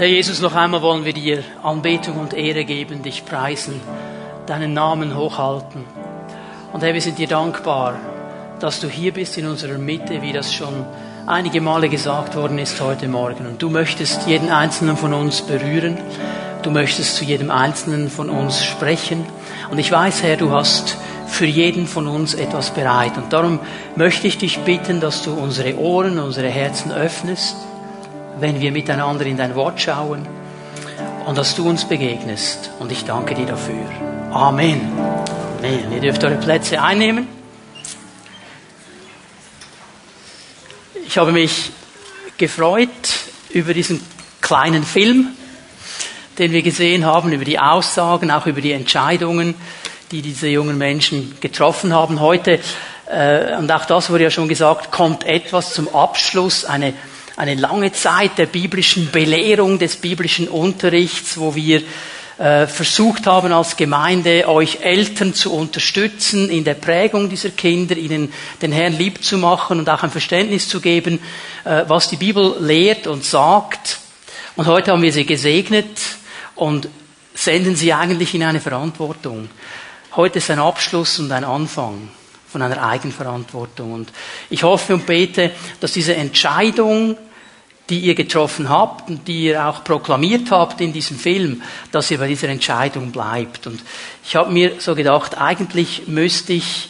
Herr Jesus, noch einmal wollen wir dir Anbetung und Ehre geben, dich preisen, deinen Namen hochhalten. Und Herr, wir sind dir dankbar, dass du hier bist in unserer Mitte, wie das schon einige Male gesagt worden ist heute Morgen. Und du möchtest jeden einzelnen von uns berühren. Du möchtest zu jedem einzelnen von uns sprechen. Und ich weiß, Herr, du hast für jeden von uns etwas bereit. Und darum möchte ich dich bitten, dass du unsere Ohren, unsere Herzen öffnest wenn wir miteinander in dein Wort schauen und dass du uns begegnest. Und ich danke dir dafür. Amen. Amen. Ihr dürft eure Plätze einnehmen. Ich habe mich gefreut über diesen kleinen Film, den wir gesehen haben, über die Aussagen, auch über die Entscheidungen, die diese jungen Menschen getroffen haben. Heute, äh, und auch das wurde ja schon gesagt, kommt etwas zum Abschluss, eine eine lange Zeit der biblischen Belehrung, des biblischen Unterrichts, wo wir äh, versucht haben als Gemeinde, euch Eltern zu unterstützen in der Prägung dieser Kinder, ihnen den Herrn lieb zu machen und auch ein Verständnis zu geben, äh, was die Bibel lehrt und sagt. Und heute haben wir sie gesegnet und senden sie eigentlich in eine Verantwortung. Heute ist ein Abschluss und ein Anfang von einer Eigenverantwortung. Und ich hoffe und bete, dass diese Entscheidung die ihr getroffen habt und die ihr auch proklamiert habt in diesem Film, dass ihr bei dieser Entscheidung bleibt. Und ich habe mir so gedacht, eigentlich müsste ich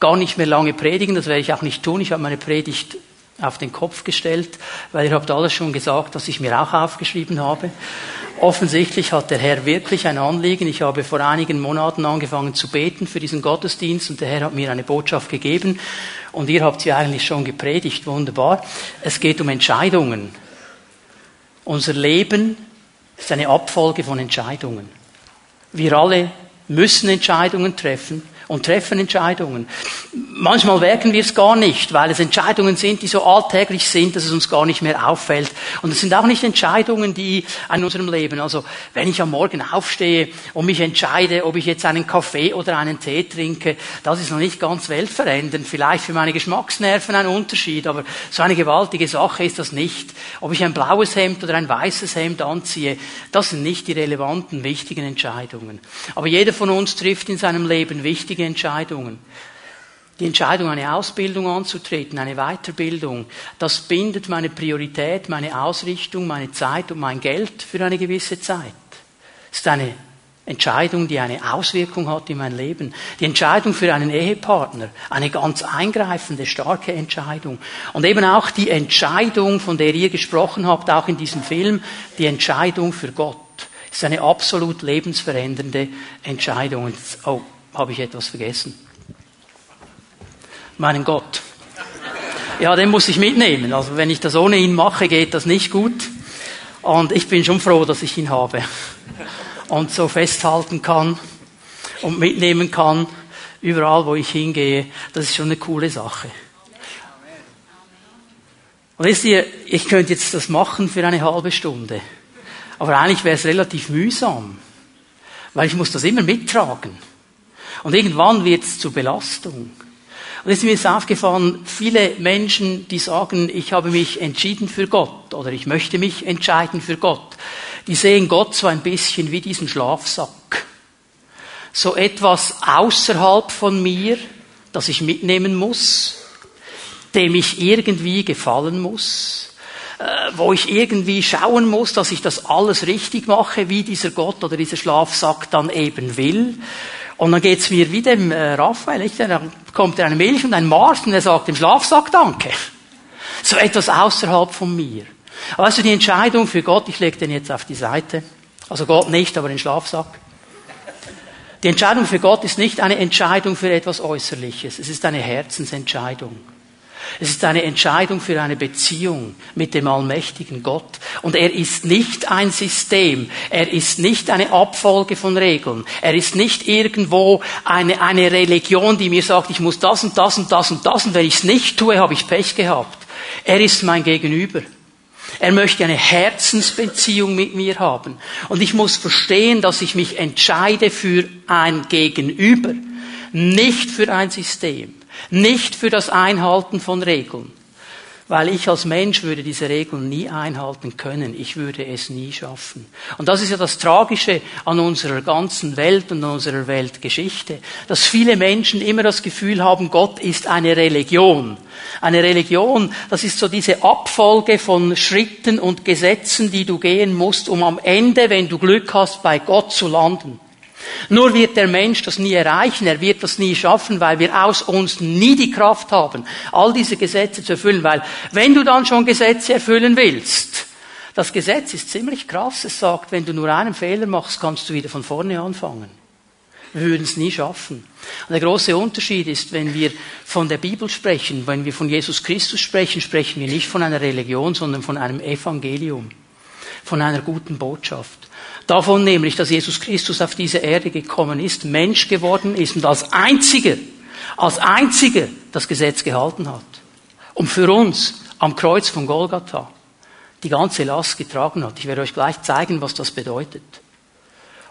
gar nicht mehr lange predigen, das werde ich auch nicht tun. Ich habe meine Predigt auf den Kopf gestellt, weil ihr habt alles schon gesagt, was ich mir auch aufgeschrieben habe. Offensichtlich hat der Herr wirklich ein Anliegen. Ich habe vor einigen Monaten angefangen zu beten für diesen Gottesdienst und der Herr hat mir eine Botschaft gegeben und ihr habt sie eigentlich schon gepredigt. Wunderbar. Es geht um Entscheidungen. Unser Leben ist eine Abfolge von Entscheidungen. Wir alle müssen Entscheidungen treffen und treffen Entscheidungen. Manchmal merken wir es gar nicht, weil es Entscheidungen sind, die so alltäglich sind, dass es uns gar nicht mehr auffällt. Und es sind auch nicht Entscheidungen, die an unserem Leben, also wenn ich am Morgen aufstehe und mich entscheide, ob ich jetzt einen Kaffee oder einen Tee trinke, das ist noch nicht ganz weltverändernd. Vielleicht für meine Geschmacksnerven ein Unterschied, aber so eine gewaltige Sache ist das nicht. Ob ich ein blaues Hemd oder ein weißes Hemd anziehe, das sind nicht die relevanten, wichtigen Entscheidungen. Aber jeder von uns trifft in seinem Leben wichtige Entscheidungen. Die Entscheidung, eine Ausbildung anzutreten, eine Weiterbildung, das bindet meine Priorität, meine Ausrichtung, meine Zeit und mein Geld für eine gewisse Zeit. Es ist eine Entscheidung, die eine Auswirkung hat in mein Leben. Die Entscheidung für einen Ehepartner, eine ganz eingreifende, starke Entscheidung. Und eben auch die Entscheidung, von der ihr gesprochen habt, auch in diesem Film, die Entscheidung für Gott. ist eine absolut lebensverändernde Entscheidung. Oh, habe ich etwas vergessen? Meinen Gott. Ja, den muss ich mitnehmen. Also wenn ich das ohne ihn mache, geht das nicht gut. Und ich bin schon froh, dass ich ihn habe. Und so festhalten kann und mitnehmen kann, überall wo ich hingehe. Das ist schon eine coole Sache. Und wisst ihr, ich könnte jetzt das machen für eine halbe Stunde. Aber eigentlich wäre es relativ mühsam. Weil ich muss das immer mittragen. Und irgendwann wird es zur Belastung. Und es ist mir jetzt aufgefallen, viele Menschen, die sagen, ich habe mich entschieden für Gott oder ich möchte mich entscheiden für Gott, die sehen Gott so ein bisschen wie diesen Schlafsack. So etwas außerhalb von mir, das ich mitnehmen muss, dem ich irgendwie gefallen muss, äh, wo ich irgendwie schauen muss, dass ich das alles richtig mache, wie dieser Gott oder dieser Schlafsack dann eben will. Und dann geht's mir wie dem äh, Raphael, nicht? dann kommt er eine Milch und ein Mars und er sagt dem Schlafsack Danke. So etwas außerhalb von mir. Aber weißt die Entscheidung für Gott, ich lege den jetzt auf die Seite. Also Gott nicht, aber den Schlafsack. Die Entscheidung für Gott ist nicht eine Entscheidung für etwas Äußerliches. Es ist eine Herzensentscheidung. Es ist eine Entscheidung für eine Beziehung mit dem allmächtigen Gott. Und er ist nicht ein System. Er ist nicht eine Abfolge von Regeln. Er ist nicht irgendwo eine, eine Religion, die mir sagt, ich muss das und das und das und das und wenn ich es nicht tue, habe ich Pech gehabt. Er ist mein Gegenüber. Er möchte eine Herzensbeziehung mit mir haben. Und ich muss verstehen, dass ich mich entscheide für ein Gegenüber, nicht für ein System. Nicht für das Einhalten von Regeln. Weil ich als Mensch würde diese Regeln nie einhalten können. Ich würde es nie schaffen. Und das ist ja das Tragische an unserer ganzen Welt und unserer Weltgeschichte. Dass viele Menschen immer das Gefühl haben, Gott ist eine Religion. Eine Religion, das ist so diese Abfolge von Schritten und Gesetzen, die du gehen musst, um am Ende, wenn du Glück hast, bei Gott zu landen. Nur wird der Mensch das nie erreichen, er wird das nie schaffen, weil wir aus uns nie die Kraft haben, all diese Gesetze zu erfüllen, weil wenn du dann schon Gesetze erfüllen willst, das Gesetz ist ziemlich krass, es sagt, wenn du nur einen Fehler machst, kannst du wieder von vorne anfangen. Wir würden es nie schaffen. Und der große Unterschied ist, wenn wir von der Bibel sprechen, wenn wir von Jesus Christus sprechen, sprechen wir nicht von einer Religion, sondern von einem Evangelium, von einer guten Botschaft. Davon nämlich, dass Jesus Christus auf diese Erde gekommen ist, Mensch geworden ist und als einziger, als einziger das Gesetz gehalten hat. Und für uns am Kreuz von Golgatha die ganze Last getragen hat. Ich werde euch gleich zeigen, was das bedeutet.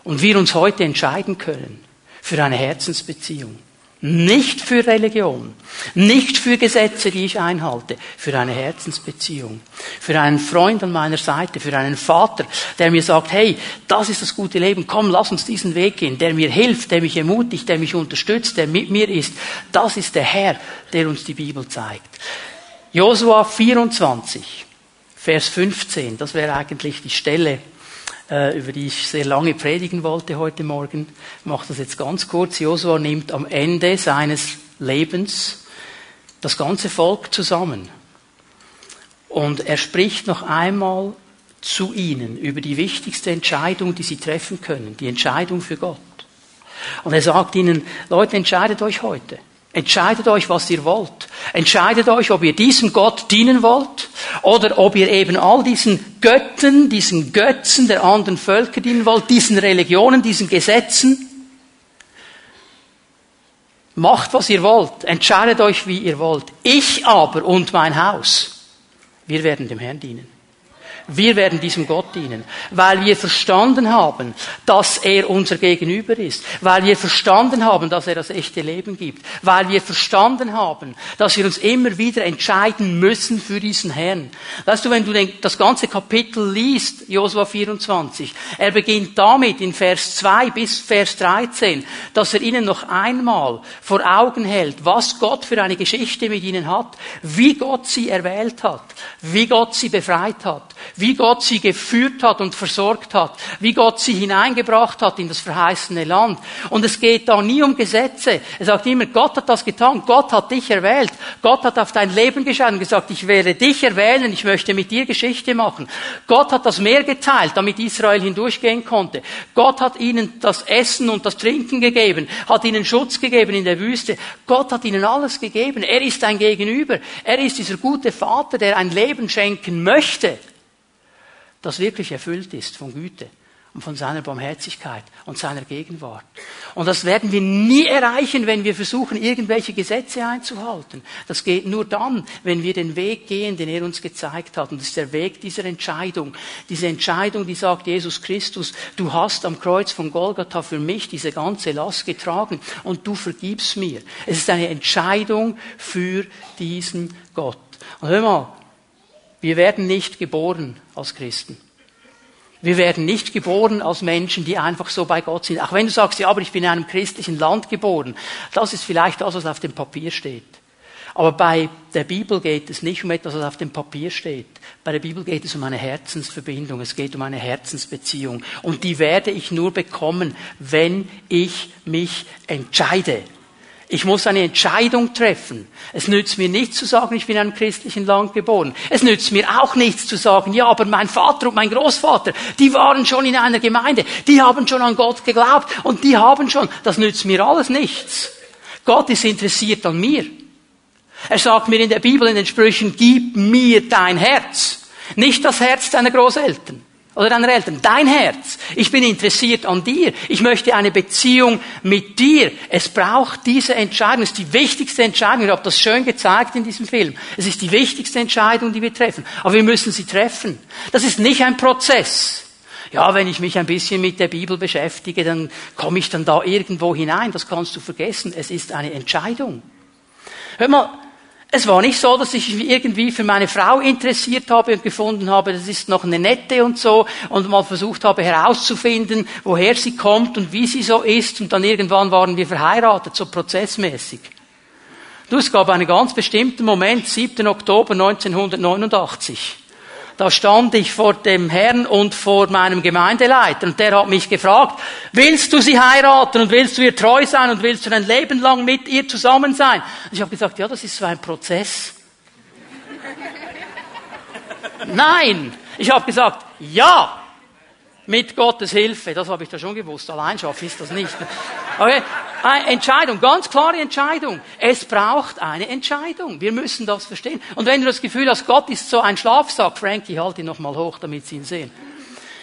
Und wir uns heute entscheiden können für eine Herzensbeziehung. Nicht für Religion, nicht für Gesetze, die ich einhalte, für eine Herzensbeziehung, für einen Freund an meiner Seite, für einen Vater, der mir sagt, hey, das ist das gute Leben, komm, lass uns diesen Weg gehen, der mir hilft, der mich ermutigt, der mich unterstützt, der mit mir ist. Das ist der Herr, der uns die Bibel zeigt. Josua 24, Vers 15, das wäre eigentlich die Stelle, über die ich sehr lange predigen wollte heute Morgen. Ich mache das jetzt ganz kurz. Josua nimmt am Ende seines Lebens das ganze Volk zusammen. Und er spricht noch einmal zu ihnen über die wichtigste Entscheidung, die sie treffen können, die Entscheidung für Gott. Und er sagt ihnen, Leute, entscheidet euch heute. Entscheidet euch, was ihr wollt. Entscheidet euch, ob ihr diesem Gott dienen wollt oder ob ihr eben all diesen Götten, diesen Götzen der anderen Völker dienen wollt, diesen Religionen, diesen Gesetzen. Macht, was ihr wollt. Entscheidet euch, wie ihr wollt. Ich aber und mein Haus, wir werden dem Herrn dienen. Wir werden diesem Gott dienen, weil wir verstanden haben, dass er unser Gegenüber ist, weil wir verstanden haben, dass er das echte Leben gibt, weil wir verstanden haben, dass wir uns immer wieder entscheiden müssen für diesen Herrn. Weißt du, wenn du das ganze Kapitel liest, Josua 24, er beginnt damit in Vers 2 bis Vers 13, dass er ihnen noch einmal vor Augen hält, was Gott für eine Geschichte mit ihnen hat, wie Gott sie erwählt hat, wie Gott sie befreit hat, wie Gott sie geführt hat und versorgt hat, wie Gott sie hineingebracht hat in das verheißene Land. Und es geht da nie um Gesetze. Er sagt immer, Gott hat das getan, Gott hat dich erwählt, Gott hat auf dein Leben geschaut und gesagt, ich werde dich erwählen, ich möchte mit dir Geschichte machen. Gott hat das Meer geteilt, damit Israel hindurchgehen konnte. Gott hat ihnen das Essen und das Trinken gegeben, hat ihnen Schutz gegeben in der Wüste. Gott hat ihnen alles gegeben. Er ist ein Gegenüber. Er ist dieser gute Vater, der ein Leben schenken möchte das wirklich erfüllt ist von Güte und von seiner Barmherzigkeit und seiner Gegenwart. Und das werden wir nie erreichen, wenn wir versuchen, irgendwelche Gesetze einzuhalten. Das geht nur dann, wenn wir den Weg gehen, den er uns gezeigt hat. Und das ist der Weg dieser Entscheidung. Diese Entscheidung, die sagt Jesus Christus, du hast am Kreuz von Golgatha für mich diese ganze Last getragen und du vergibst mir. Es ist eine Entscheidung für diesen Gott. Und hör mal, wir werden nicht geboren als Christen. Wir werden nicht geboren als Menschen, die einfach so bei Gott sind. Auch wenn du sagst, ja, aber ich bin in einem christlichen Land geboren. Das ist vielleicht das, was auf dem Papier steht. Aber bei der Bibel geht es nicht um etwas, was auf dem Papier steht. Bei der Bibel geht es um eine Herzensverbindung. Es geht um eine Herzensbeziehung. Und die werde ich nur bekommen, wenn ich mich entscheide. Ich muss eine Entscheidung treffen. Es nützt mir nichts zu sagen, ich bin in einem christlichen Land geboren. Es nützt mir auch nichts zu sagen, ja, aber mein Vater und mein Großvater, die waren schon in einer Gemeinde, die haben schon an Gott geglaubt und die haben schon, das nützt mir alles nichts. Gott ist interessiert an mir. Er sagt mir in der Bibel in den Sprüchen, gib mir dein Herz, nicht das Herz deiner Großeltern oder deiner Eltern, dein Herz. Ich bin interessiert an dir. Ich möchte eine Beziehung mit dir. Es braucht diese Entscheidung. Es ist die wichtigste Entscheidung. Ich habe das schön gezeigt in diesem Film. Es ist die wichtigste Entscheidung, die wir treffen. Aber wir müssen sie treffen. Das ist nicht ein Prozess. Ja, wenn ich mich ein bisschen mit der Bibel beschäftige, dann komme ich dann da irgendwo hinein. Das kannst du vergessen. Es ist eine Entscheidung. Hör mal, Es war nicht so, dass ich mich irgendwie für meine Frau interessiert habe und gefunden habe, das ist noch eine nette und so und mal versucht habe herauszufinden, woher sie kommt und wie sie so ist und dann irgendwann waren wir verheiratet, so prozessmäßig. Du, es gab einen ganz bestimmten Moment, 7. Oktober 1989. Da stand ich vor dem Herrn und vor meinem Gemeindeleiter und der hat mich gefragt, willst du sie heiraten und willst du ihr treu sein und willst du ein Leben lang mit ihr zusammen sein? Und ich habe gesagt, ja, das ist so ein Prozess. Nein, ich habe gesagt, ja, mit Gottes Hilfe. Das habe ich da schon gewusst. Allein schaffe ich das nicht. Okay. Entscheidung, ganz klare Entscheidung. Es braucht eine Entscheidung. Wir müssen das verstehen. Und wenn du das Gefühl hast, Gott ist so ein Schlafsack, Frankie, halt ihn nochmal hoch, damit sie ihn sehen.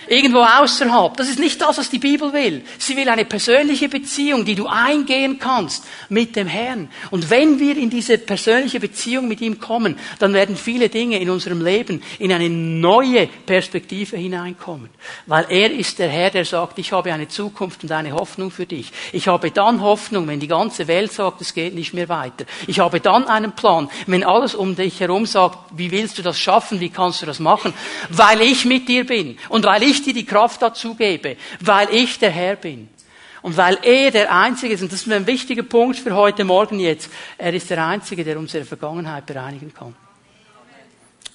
Irgendwo außerhalb. Das ist nicht das, was die Bibel will. Sie will eine persönliche Beziehung, die du eingehen kannst mit dem Herrn. Und wenn wir in diese persönliche Beziehung mit ihm kommen, dann werden viele Dinge in unserem Leben in eine neue Perspektive hineinkommen. Weil er ist der Herr, der sagt, ich habe eine Zukunft und eine Hoffnung für dich. Ich habe dann Hoffnung, wenn die ganze Welt sagt, es geht nicht mehr weiter. Ich habe dann einen Plan, wenn alles um dich herum sagt, wie willst du das schaffen, wie kannst du das machen? Weil ich mit dir bin und weil ich ich dir die Kraft dazu gebe, weil ich der Herr bin. Und weil er der Einzige ist, und das ist ein wichtiger Punkt für heute Morgen jetzt, er ist der Einzige, der unsere Vergangenheit bereinigen kann.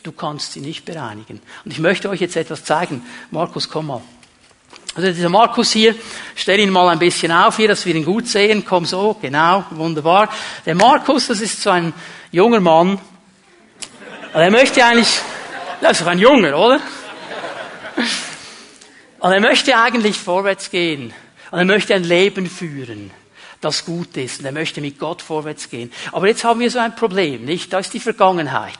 Du kannst sie nicht bereinigen. Und ich möchte euch jetzt etwas zeigen. Markus, komm mal. Also dieser Markus hier, stell ihn mal ein bisschen auf hier, dass wir ihn gut sehen. Komm so, genau, wunderbar. Der Markus, das ist so ein junger Mann. Er möchte eigentlich, das ist doch ein Junger, oder? Und er möchte eigentlich vorwärts gehen. Und er möchte ein Leben führen, das gut ist. Und er möchte mit Gott vorwärts gehen. Aber jetzt haben wir so ein Problem, nicht? Da ist die Vergangenheit.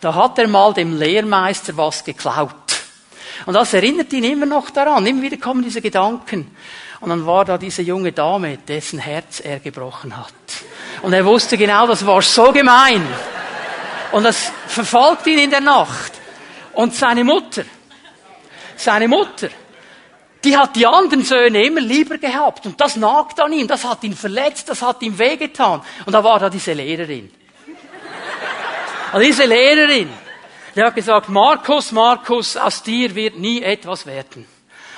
Da hat er mal dem Lehrmeister was geklaut. Und das erinnert ihn immer noch daran. Immer wieder kommen diese Gedanken. Und dann war da diese junge Dame, dessen Herz er gebrochen hat. Und er wusste genau, das war so gemein. Und das verfolgt ihn in der Nacht. Und seine Mutter, seine Mutter, die hat die anderen Söhne immer lieber gehabt. Und das nagt an ihm, das hat ihn verletzt, das hat ihm wehgetan. Und da war da diese Lehrerin. Und diese Lehrerin, die hat gesagt, Markus, Markus, aus dir wird nie etwas werden.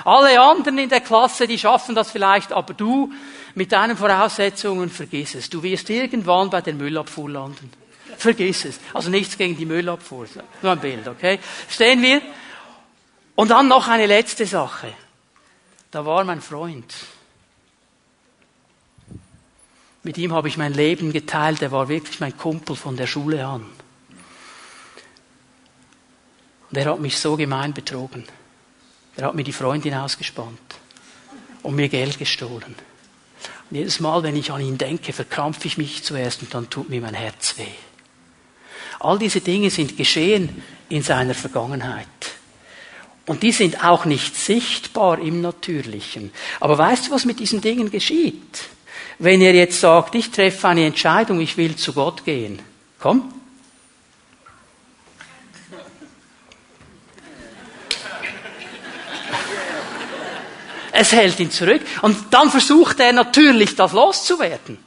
Alle anderen in der Klasse, die schaffen das vielleicht, aber du mit deinen Voraussetzungen vergiss es. Du wirst irgendwann bei der Müllabfuhr landen. Vergiss es. Also nichts gegen die Müllabfuhr. Nur ein Bild, okay? Stehen wir? Und dann noch eine letzte Sache. Da war mein Freund. Mit ihm habe ich mein Leben geteilt. Er war wirklich mein Kumpel von der Schule an. Und er hat mich so gemein betrogen. Er hat mir die Freundin ausgespannt und mir Geld gestohlen. Und jedes Mal, wenn ich an ihn denke, verkrampfe ich mich zuerst und dann tut mir mein Herz weh. All diese Dinge sind geschehen in seiner Vergangenheit. Und die sind auch nicht sichtbar im Natürlichen. Aber weißt du, was mit diesen Dingen geschieht? Wenn er jetzt sagt, ich treffe eine Entscheidung, ich will zu Gott gehen. Komm. Es hält ihn zurück. Und dann versucht er natürlich, das loszuwerden.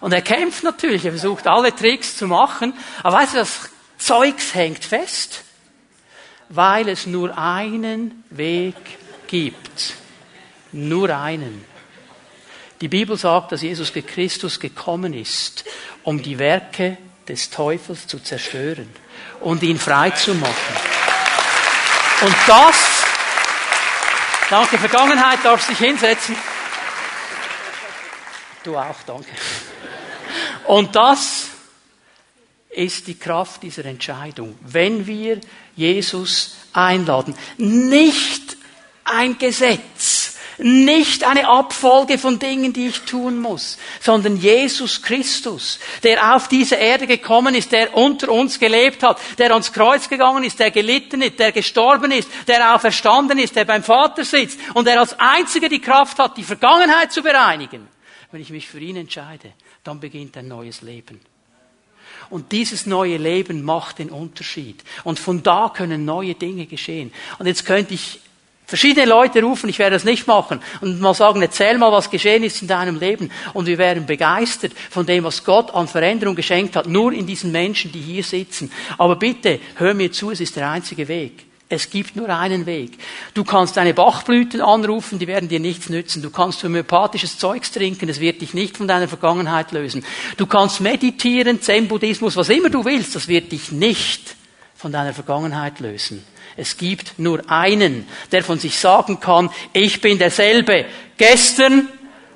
Und er kämpft natürlich, er versucht alle Tricks zu machen. Aber weißt du, das Zeugs hängt fest weil es nur einen Weg gibt. Nur einen. Die Bibel sagt, dass Jesus Christus gekommen ist, um die Werke des Teufels zu zerstören und ihn frei zu machen. Und das, danke, Vergangenheit darf sich hinsetzen. Du auch, danke. Und das ist die Kraft dieser Entscheidung. Wenn wir Jesus einladen. Nicht ein Gesetz, nicht eine Abfolge von Dingen, die ich tun muss, sondern Jesus Christus, der auf diese Erde gekommen ist, der unter uns gelebt hat, der ans Kreuz gegangen ist, der gelitten ist, der gestorben ist, der auferstanden ist, der beim Vater sitzt und der als einziger die Kraft hat, die Vergangenheit zu bereinigen. Wenn ich mich für ihn entscheide, dann beginnt ein neues Leben. Und dieses neue Leben macht den Unterschied. Und von da können neue Dinge geschehen. Und jetzt könnte ich Verschiedene Leute rufen, ich werde das nicht machen, und mal sagen, erzähl mal, was geschehen ist in deinem Leben. Und wir wären begeistert von dem, was Gott an Veränderung geschenkt hat, nur in diesen Menschen, die hier sitzen. Aber bitte, hör mir zu, es ist der einzige Weg. Es gibt nur einen Weg. Du kannst deine Bachblüten anrufen, die werden dir nichts nützen. Du kannst homöopathisches Zeugs trinken, es wird dich nicht von deiner Vergangenheit lösen. Du kannst meditieren, Zen-Buddhismus, was immer du willst, das wird dich nicht von deiner Vergangenheit lösen. Es gibt nur einen, der von sich sagen kann, ich bin derselbe gestern,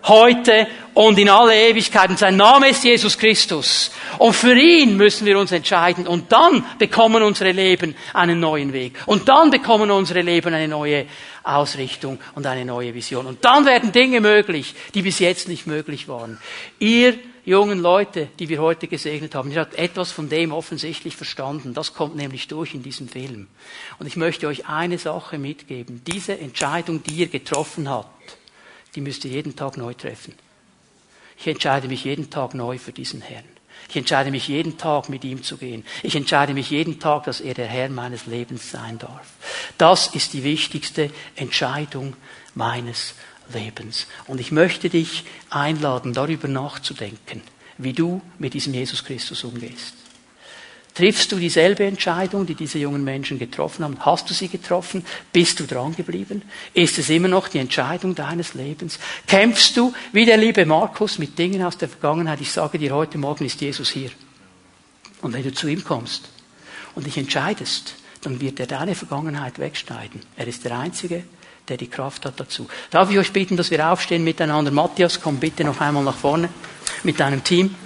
heute und in alle Ewigkeit. Und sein Name ist Jesus Christus. Und für ihn müssen wir uns entscheiden. Und dann bekommen unsere Leben einen neuen Weg. Und dann bekommen unsere Leben eine neue Ausrichtung und eine neue Vision. Und dann werden Dinge möglich, die bis jetzt nicht möglich waren. Ihr jungen Leute, die wir heute gesegnet haben, ihr habt etwas von dem offensichtlich verstanden. Das kommt nämlich durch in diesem Film. Und ich möchte euch eine Sache mitgeben. Diese Entscheidung, die ihr getroffen habt, die müsst ihr jeden Tag neu treffen. Ich entscheide mich jeden Tag neu für diesen Herrn. Ich entscheide mich jeden Tag mit ihm zu gehen. Ich entscheide mich jeden Tag, dass er der Herr meines Lebens sein darf. Das ist die wichtigste Entscheidung meines Lebens. Und ich möchte dich einladen, darüber nachzudenken, wie du mit diesem Jesus Christus umgehst. Triffst du dieselbe Entscheidung, die diese jungen Menschen getroffen haben? Hast du sie getroffen? Bist du dran geblieben? Ist es immer noch die Entscheidung deines Lebens? Kämpfst du, wie der liebe Markus, mit Dingen aus der Vergangenheit? Ich sage dir, heute Morgen ist Jesus hier. Und wenn du zu ihm kommst und dich entscheidest, dann wird er deine Vergangenheit wegschneiden. Er ist der Einzige, der die Kraft hat dazu. Darf ich euch bitten, dass wir aufstehen miteinander? Matthias, komm bitte noch einmal nach vorne mit deinem Team.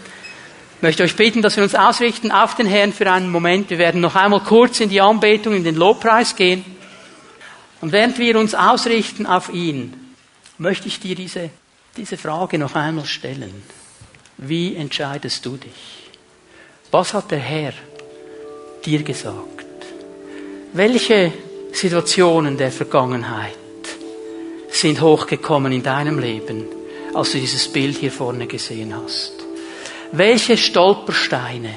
Ich möchte euch bitten, dass wir uns ausrichten auf den Herrn für einen Moment. Wir werden noch einmal kurz in die Anbetung, in den Lobpreis gehen. Und während wir uns ausrichten auf ihn, möchte ich dir diese, diese Frage noch einmal stellen. Wie entscheidest du dich? Was hat der Herr dir gesagt? Welche Situationen der Vergangenheit sind hochgekommen in deinem Leben, als du dieses Bild hier vorne gesehen hast? Welche Stolpersteine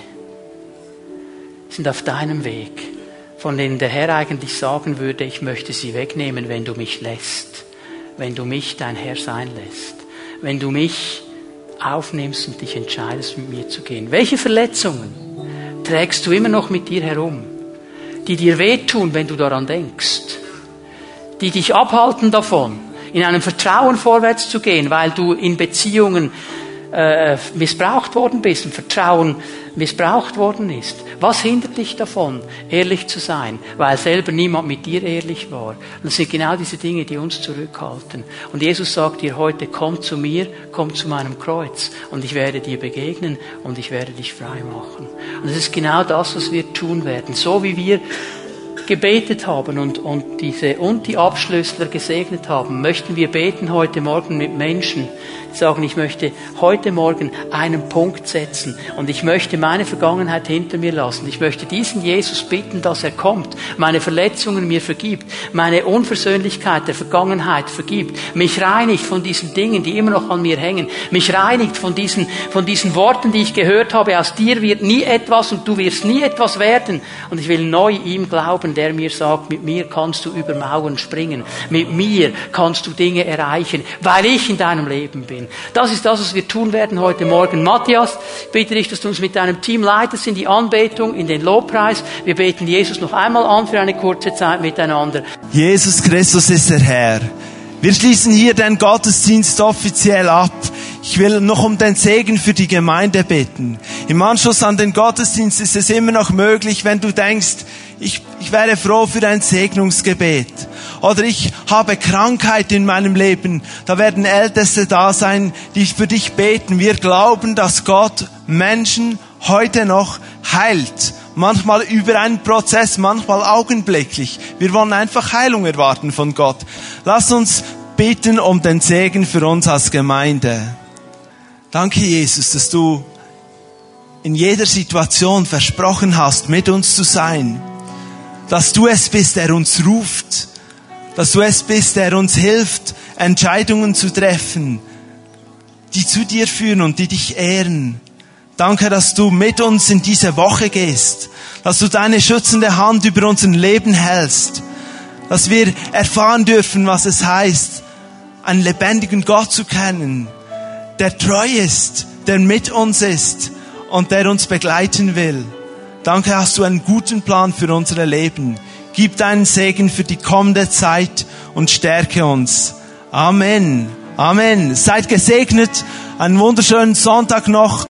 sind auf deinem Weg, von denen der Herr eigentlich sagen würde, ich möchte sie wegnehmen, wenn du mich lässt, wenn du mich dein Herr sein lässt, wenn du mich aufnimmst und dich entscheidest, mit mir zu gehen? Welche Verletzungen trägst du immer noch mit dir herum, die dir wehtun, wenn du daran denkst, die dich abhalten davon, in einem Vertrauen vorwärts zu gehen, weil du in Beziehungen äh, missbraucht worden bist und Vertrauen missbraucht worden ist. Was hindert dich davon, ehrlich zu sein, weil selber niemand mit dir ehrlich war? das sind genau diese Dinge, die uns zurückhalten. Und Jesus sagt dir heute, komm zu mir, komm zu meinem Kreuz und ich werde dir begegnen und ich werde dich frei machen. Und es ist genau das, was wir tun werden. So wie wir gebetet haben und, und diese und die Abschlüssler gesegnet haben, möchten wir beten heute Morgen mit Menschen, sagen, ich möchte heute Morgen einen Punkt setzen und ich möchte meine Vergangenheit hinter mir lassen. Ich möchte diesen Jesus bitten, dass er kommt, meine Verletzungen mir vergibt, meine Unversöhnlichkeit der Vergangenheit vergibt, mich reinigt von diesen Dingen, die immer noch an mir hängen, mich reinigt von diesen, von diesen Worten, die ich gehört habe, aus dir wird nie etwas und du wirst nie etwas werden. Und ich will neu ihm glauben, der mir sagt, mit mir kannst du über Mauern springen, mit mir kannst du Dinge erreichen, weil ich in deinem Leben bin. Das ist das, was wir tun werden heute Morgen. Matthias, bitte dich, dass du uns mit deinem Team leitest in die Anbetung, in den Lobpreis. Wir beten Jesus noch einmal an für eine kurze Zeit miteinander. Jesus Christus ist der Herr. Wir schließen hier den Gottesdienst offiziell ab. Ich will noch um den Segen für die Gemeinde bitten. Im Anschluss an den Gottesdienst ist es immer noch möglich, wenn du denkst, ich, ich wäre froh für ein Segnungsgebet. Oder ich habe Krankheit in meinem Leben. Da werden Älteste da sein, die für dich beten. Wir glauben, dass Gott Menschen heute noch heilt. Manchmal über einen Prozess, manchmal augenblicklich. Wir wollen einfach Heilung erwarten von Gott. Lass uns beten um den Segen für uns als Gemeinde. Danke, Jesus, dass du in jeder Situation versprochen hast, mit uns zu sein. Dass du es bist, der uns ruft, dass du es bist, der uns hilft, Entscheidungen zu treffen, die zu dir führen und die dich ehren. Danke, dass du mit uns in diese Woche gehst, dass du deine schützende Hand über unser Leben hältst, dass wir erfahren dürfen, was es heißt, einen lebendigen Gott zu kennen, der treu ist, der mit uns ist und der uns begleiten will. Danke, hast du einen guten Plan für unser Leben. Gib deinen Segen für die kommende Zeit und stärke uns. Amen. Amen. Seid gesegnet. Einen wunderschönen Sonntag noch.